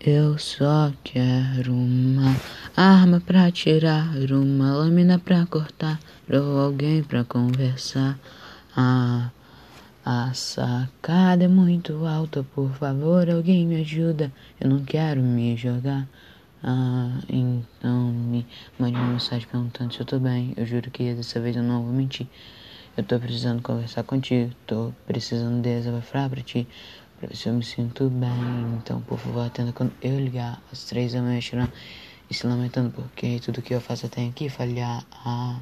Eu só quero uma arma pra tirar, uma lâmina pra cortar, ou alguém pra conversar. Ah, a sacada é muito alta, por favor, alguém me ajuda. Eu não quero me jogar. Ah, então me mande uma mensagem perguntando se eu tô bem. Eu juro que dessa vez eu não vou mentir. Eu tô precisando conversar contigo, tô precisando desabafar pra ti, pra ver se eu me sinto bem. Então, por favor, atenda quando eu ligar às três da manhã, chorando e se lamentando porque tudo que eu faço até aqui falhar. Ah.